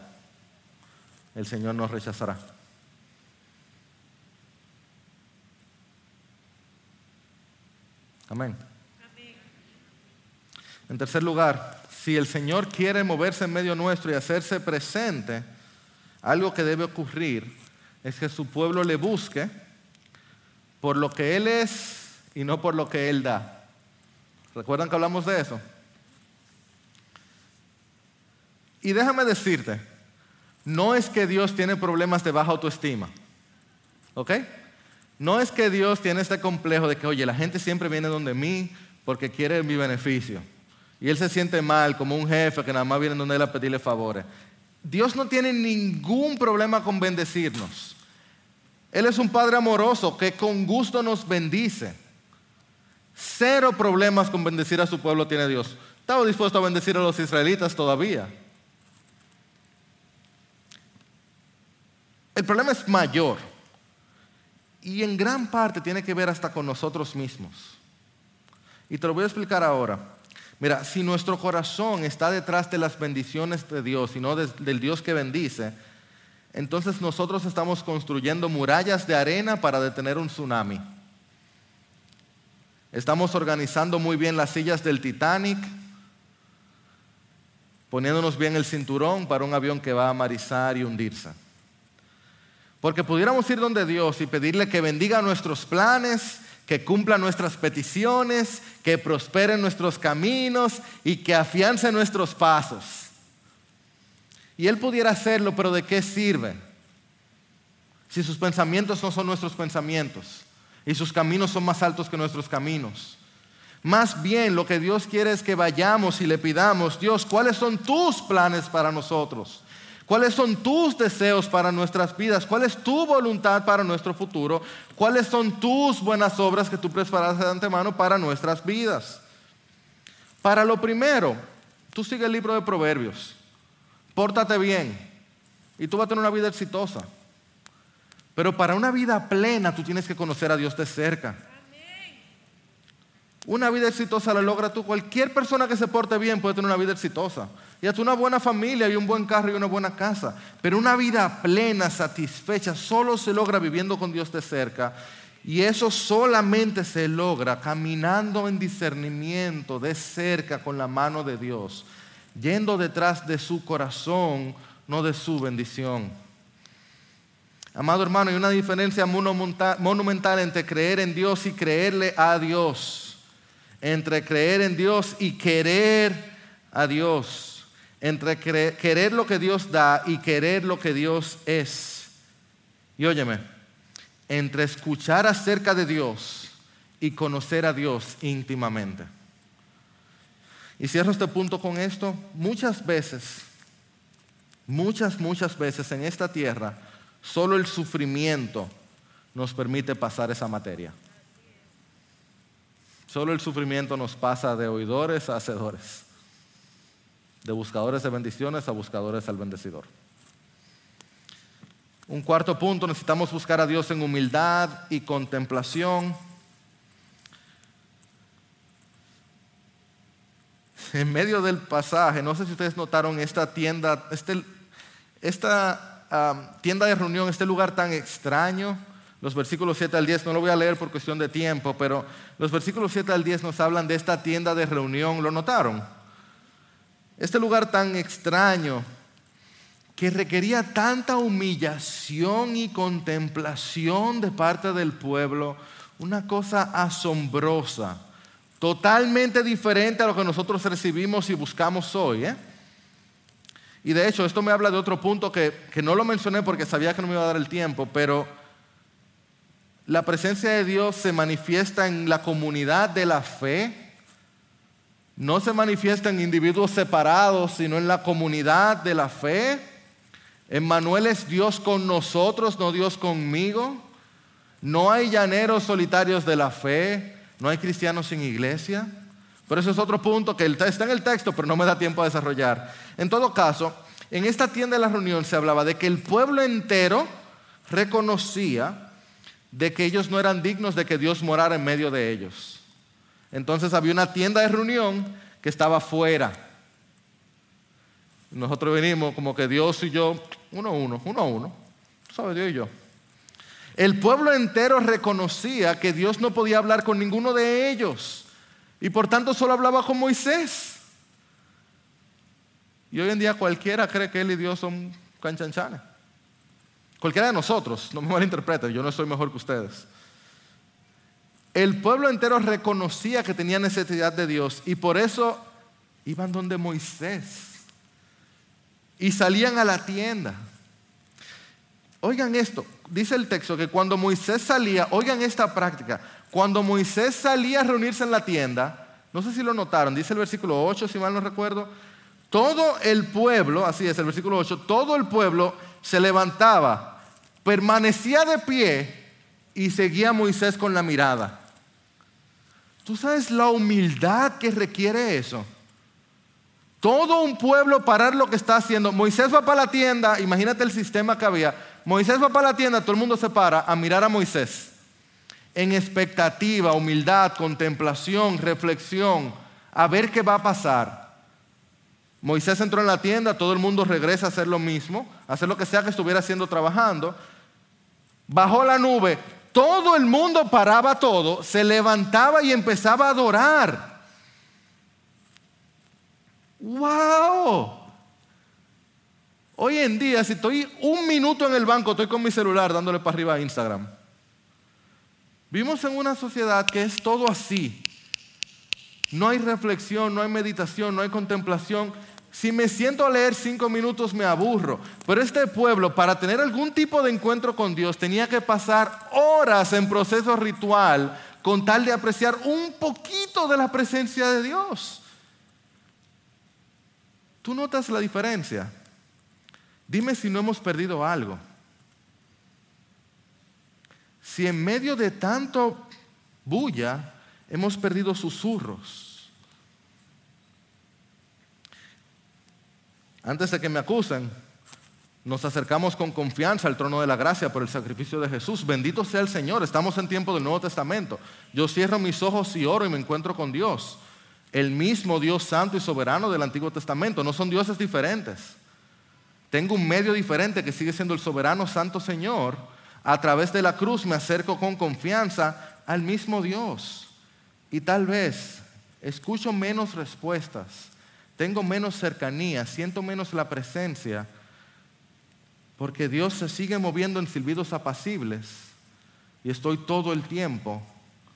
el Señor nos rechazará. Amén. En tercer lugar, si el Señor quiere moverse en medio nuestro y hacerse presente, algo que debe ocurrir es que su pueblo le busque por lo que Él es y no por lo que Él da. ¿Recuerdan que hablamos de eso? Y déjame decirte, no es que Dios tiene problemas de baja autoestima, ¿ok? No es que Dios tiene este complejo de que, oye, la gente siempre viene donde mí porque quiere mi beneficio. Y él se siente mal como un jefe que nada más viene donde él a pedirle favores. Dios no tiene ningún problema con bendecirnos. Él es un Padre amoroso que con gusto nos bendice. Cero problemas con bendecir a su pueblo tiene Dios. Estaba dispuesto a bendecir a los israelitas todavía. El problema es mayor. Y en gran parte tiene que ver hasta con nosotros mismos. Y te lo voy a explicar ahora. Mira, si nuestro corazón está detrás de las bendiciones de Dios y no del Dios que bendice, entonces nosotros estamos construyendo murallas de arena para detener un tsunami. Estamos organizando muy bien las sillas del Titanic, poniéndonos bien el cinturón para un avión que va a marizar y hundirse. Porque pudiéramos ir donde Dios y pedirle que bendiga nuestros planes, que cumpla nuestras peticiones, que prospere nuestros caminos y que afiance nuestros pasos. Y Él pudiera hacerlo, pero ¿de qué sirve? Si sus pensamientos no son nuestros pensamientos y sus caminos son más altos que nuestros caminos. Más bien lo que Dios quiere es que vayamos y le pidamos, Dios, ¿cuáles son tus planes para nosotros? ¿Cuáles son tus deseos para nuestras vidas? ¿Cuál es tu voluntad para nuestro futuro? ¿Cuáles son tus buenas obras que tú preparaste de antemano para nuestras vidas? Para lo primero, tú sigue el libro de Proverbios. Pórtate bien y tú vas a tener una vida exitosa. Pero para una vida plena tú tienes que conocer a Dios de cerca. Una vida exitosa la logra tú. Cualquier persona que se porte bien puede tener una vida exitosa. Y hasta una buena familia y un buen carro y una buena casa. Pero una vida plena, satisfecha, solo se logra viviendo con Dios de cerca. Y eso solamente se logra caminando en discernimiento de cerca con la mano de Dios, yendo detrás de su corazón, no de su bendición. Amado hermano, hay una diferencia monumental entre creer en Dios y creerle a Dios. Entre creer en Dios y querer a Dios. Entre querer lo que Dios da y querer lo que Dios es. Y óyeme, entre escuchar acerca de Dios y conocer a Dios íntimamente. Y cierro este punto con esto. Muchas veces, muchas, muchas veces en esta tierra, Solo el sufrimiento nos permite pasar esa materia. Solo el sufrimiento nos pasa de oidores a hacedores, de buscadores de bendiciones a buscadores al bendecidor. Un cuarto punto, necesitamos buscar a Dios en humildad y contemplación. En medio del pasaje, no sé si ustedes notaron esta tienda, este, esta tienda de reunión, este lugar tan extraño. Los versículos 7 al 10, no lo voy a leer por cuestión de tiempo, pero los versículos 7 al 10 nos hablan de esta tienda de reunión. ¿Lo notaron? Este lugar tan extraño que requería tanta humillación y contemplación de parte del pueblo, una cosa asombrosa, totalmente diferente a lo que nosotros recibimos y buscamos hoy. ¿eh? Y de hecho, esto me habla de otro punto que, no lo mencioné porque sabía que no me iba a dar el tiempo, pero la presencia de Dios se manifiesta en la comunidad de la fe, no se manifiesta en individuos separados, sino en la comunidad de la fe. Emmanuel es Dios con nosotros, no Dios conmigo. No hay llaneros solitarios de la fe, no hay cristianos sin iglesia. Pero eso es otro punto que está en el texto, pero no me da tiempo a desarrollar. En todo caso, en esta tienda de la reunión se hablaba de que el pueblo entero reconocía de que ellos no eran dignos de que Dios morara en medio de ellos. Entonces había una tienda de reunión que estaba fuera. Nosotros venimos como que Dios y yo, uno a uno, uno a uno. Dios y yo. El pueblo entero reconocía que Dios no podía hablar con ninguno de ellos. Y por tanto solo hablaba con Moisés. Y hoy en día cualquiera cree que él y Dios son canchanchanes. Cualquiera de nosotros, no me malinterpreten, yo no soy mejor que ustedes. El pueblo entero reconocía que tenía necesidad de Dios y por eso iban donde Moisés y salían a la tienda. Oigan esto, dice el texto que cuando Moisés salía, oigan esta práctica, cuando Moisés salía a reunirse en la tienda, no sé si lo notaron, dice el versículo 8, si mal no recuerdo, todo el pueblo, así es el versículo 8, todo el pueblo se levantaba, permanecía de pie y seguía a Moisés con la mirada. ¿Tú sabes la humildad que requiere eso? Todo un pueblo parar lo que está haciendo. Moisés va para la tienda, imagínate el sistema que había. Moisés va para la tienda, todo el mundo se para a mirar a Moisés en expectativa, humildad, contemplación, reflexión, a ver qué va a pasar. Moisés entró en la tienda, todo el mundo regresa a hacer lo mismo, a hacer lo que sea que estuviera haciendo trabajando. Bajó la nube, todo el mundo paraba todo, se levantaba y empezaba a adorar. ¡Wow! Hoy en día, si estoy un minuto en el banco, estoy con mi celular dándole para arriba a Instagram. Vivimos en una sociedad que es todo así. No hay reflexión, no hay meditación, no hay contemplación. Si me siento a leer cinco minutos me aburro. Pero este pueblo, para tener algún tipo de encuentro con Dios, tenía que pasar horas en proceso ritual con tal de apreciar un poquito de la presencia de Dios. ¿Tú notas la diferencia? Dime si no hemos perdido algo. Si en medio de tanto bulla hemos perdido susurros Antes de que me acusen, nos acercamos con confianza al trono de la gracia por el sacrificio de Jesús. Bendito sea el Señor. Estamos en tiempo del Nuevo Testamento. Yo cierro mis ojos y oro y me encuentro con Dios. El mismo Dios santo y soberano del Antiguo Testamento. No son dioses diferentes. Tengo un medio diferente que sigue siendo el soberano santo Señor. A través de la cruz me acerco con confianza al mismo Dios. Y tal vez escucho menos respuestas tengo menos cercanía, siento menos la presencia, porque Dios se sigue moviendo en silbidos apacibles y estoy todo el tiempo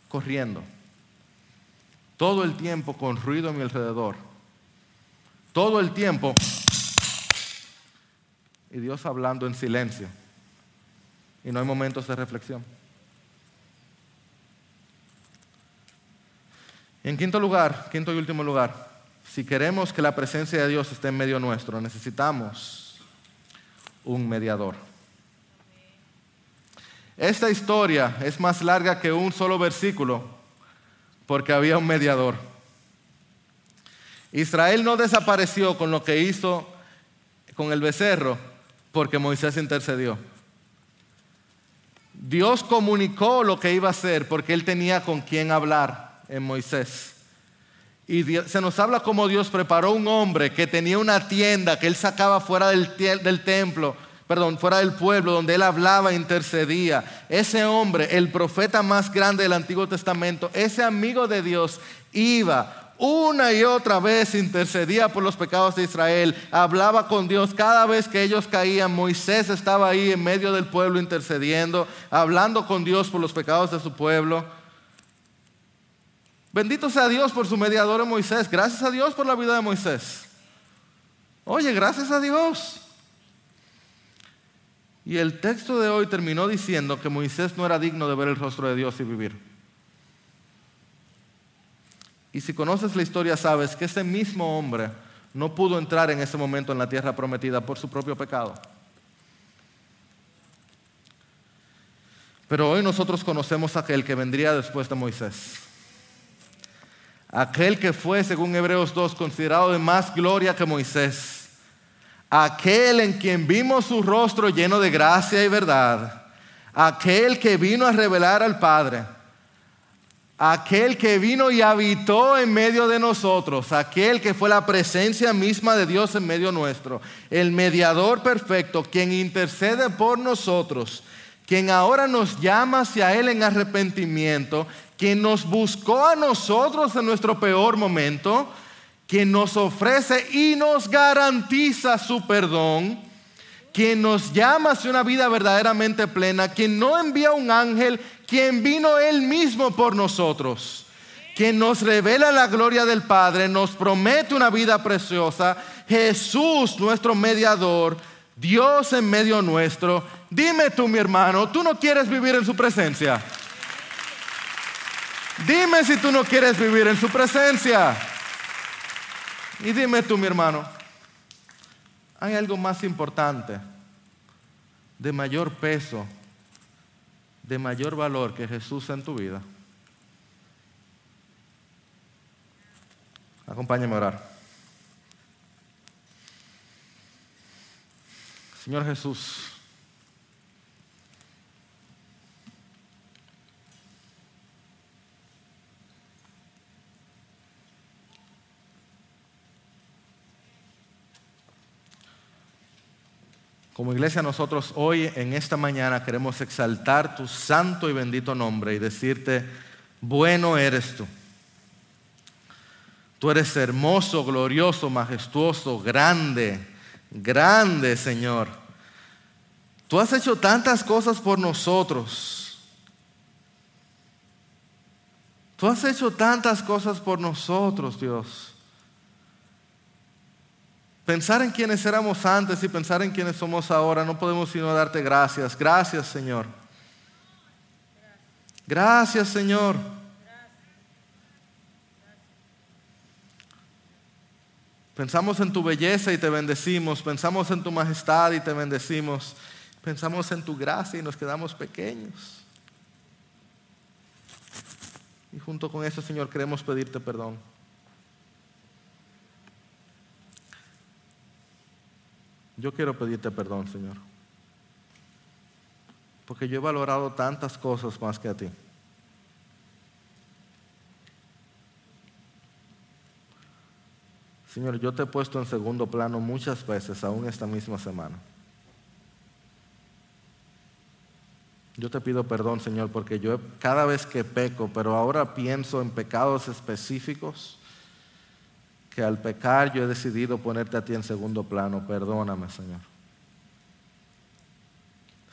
corriendo, todo el tiempo con ruido a mi alrededor, todo el tiempo y Dios hablando en silencio y no hay momentos de reflexión. En quinto lugar, quinto y último lugar, si queremos que la presencia de Dios esté en medio nuestro, necesitamos un mediador. Esta historia es más larga que un solo versículo porque había un mediador. Israel no desapareció con lo que hizo con el becerro porque Moisés intercedió. Dios comunicó lo que iba a hacer porque él tenía con quien hablar en Moisés. Y se nos habla como Dios preparó un hombre que tenía una tienda que él sacaba fuera del, del templo, perdón, fuera del pueblo, donde él hablaba e intercedía. Ese hombre, el profeta más grande del Antiguo Testamento, ese amigo de Dios, iba una y otra vez intercedía por los pecados de Israel, hablaba con Dios cada vez que ellos caían. Moisés estaba ahí en medio del pueblo intercediendo, hablando con Dios por los pecados de su pueblo. Bendito sea Dios por su mediador en Moisés. Gracias a Dios por la vida de Moisés. Oye, gracias a Dios. Y el texto de hoy terminó diciendo que Moisés no era digno de ver el rostro de Dios y vivir. Y si conoces la historia sabes que ese mismo hombre no pudo entrar en ese momento en la tierra prometida por su propio pecado. Pero hoy nosotros conocemos a aquel que vendría después de Moisés aquel que fue, según Hebreos 2, considerado de más gloria que Moisés, aquel en quien vimos su rostro lleno de gracia y verdad, aquel que vino a revelar al Padre, aquel que vino y habitó en medio de nosotros, aquel que fue la presencia misma de Dios en medio nuestro, el mediador perfecto, quien intercede por nosotros, quien ahora nos llama hacia Él en arrepentimiento quien nos buscó a nosotros en nuestro peor momento, quien nos ofrece y nos garantiza su perdón, quien nos llama hacia una vida verdaderamente plena, quien no envía un ángel, quien vino él mismo por nosotros, quien nos revela la gloria del Padre, nos promete una vida preciosa, Jesús nuestro mediador, Dios en medio nuestro. Dime tú, mi hermano, ¿tú no quieres vivir en su presencia? Dime si tú no quieres vivir en su presencia. Y dime tú, mi hermano, ¿hay algo más importante, de mayor peso, de mayor valor que Jesús en tu vida? Acompáñame a orar. Señor Jesús, Como iglesia nosotros hoy en esta mañana queremos exaltar tu santo y bendito nombre y decirte, bueno eres tú. Tú eres hermoso, glorioso, majestuoso, grande, grande Señor. Tú has hecho tantas cosas por nosotros. Tú has hecho tantas cosas por nosotros, Dios. Pensar en quienes éramos antes y pensar en quienes somos ahora, no podemos sino darte gracias. Gracias, Señor. Gracias, Señor. Pensamos en tu belleza y te bendecimos. Pensamos en tu majestad y te bendecimos. Pensamos en tu gracia y nos quedamos pequeños. Y junto con eso, Señor, queremos pedirte perdón. Yo quiero pedirte perdón, Señor. Porque yo he valorado tantas cosas más que a ti. Señor, yo te he puesto en segundo plano muchas veces, aún esta misma semana. Yo te pido perdón, Señor, porque yo cada vez que peco, pero ahora pienso en pecados específicos, que al pecar yo he decidido ponerte a ti en segundo plano. Perdóname, Señor.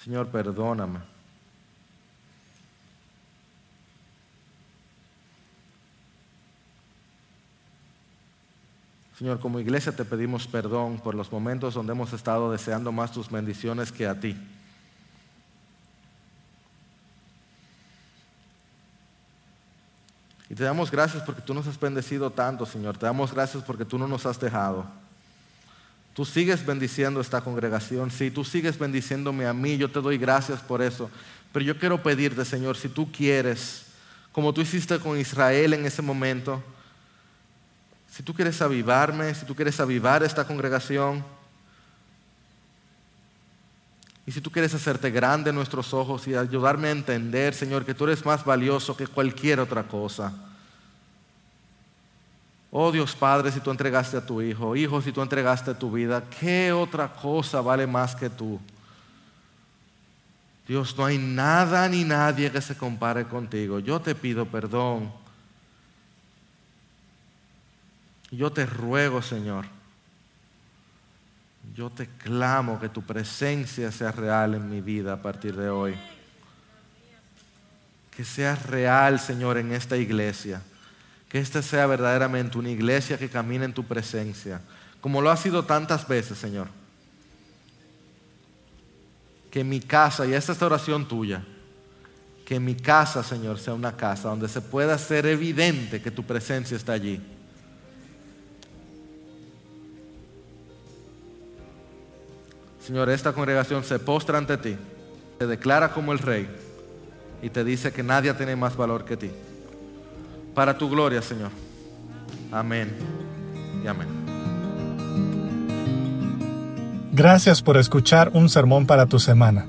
Señor, perdóname. Señor, como iglesia te pedimos perdón por los momentos donde hemos estado deseando más tus bendiciones que a ti. Y te damos gracias porque tú nos has bendecido tanto, Señor. Te damos gracias porque tú no nos has dejado. Tú sigues bendiciendo esta congregación. Sí, tú sigues bendiciéndome a mí. Yo te doy gracias por eso. Pero yo quiero pedirte, Señor, si tú quieres, como tú hiciste con Israel en ese momento, si tú quieres avivarme, si tú quieres avivar esta congregación, y si tú quieres hacerte grande en nuestros ojos y ayudarme a entender, Señor, que tú eres más valioso que cualquier otra cosa. Oh Dios Padre, si tú entregaste a tu Hijo, Hijo, si tú entregaste tu vida, ¿qué otra cosa vale más que tú? Dios, no hay nada ni nadie que se compare contigo. Yo te pido perdón. Yo te ruego, Señor yo te clamo que tu presencia sea real en mi vida a partir de hoy. Que sea real, Señor, en esta iglesia. Que esta sea verdaderamente una iglesia que camina en tu presencia, como lo ha sido tantas veces, Señor. Que mi casa, y esta es la oración tuya, que mi casa, Señor, sea una casa donde se pueda hacer evidente que tu presencia está allí Señor, esta congregación se postra ante ti, te declara como el rey y te dice que nadie tiene más valor que ti. Para tu gloria, Señor. Amén y amén. Gracias por escuchar un sermón para tu semana.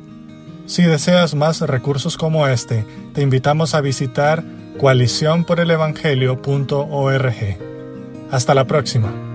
Si deseas más recursos como este, te invitamos a visitar coaliciónporelevangelio.org. Hasta la próxima.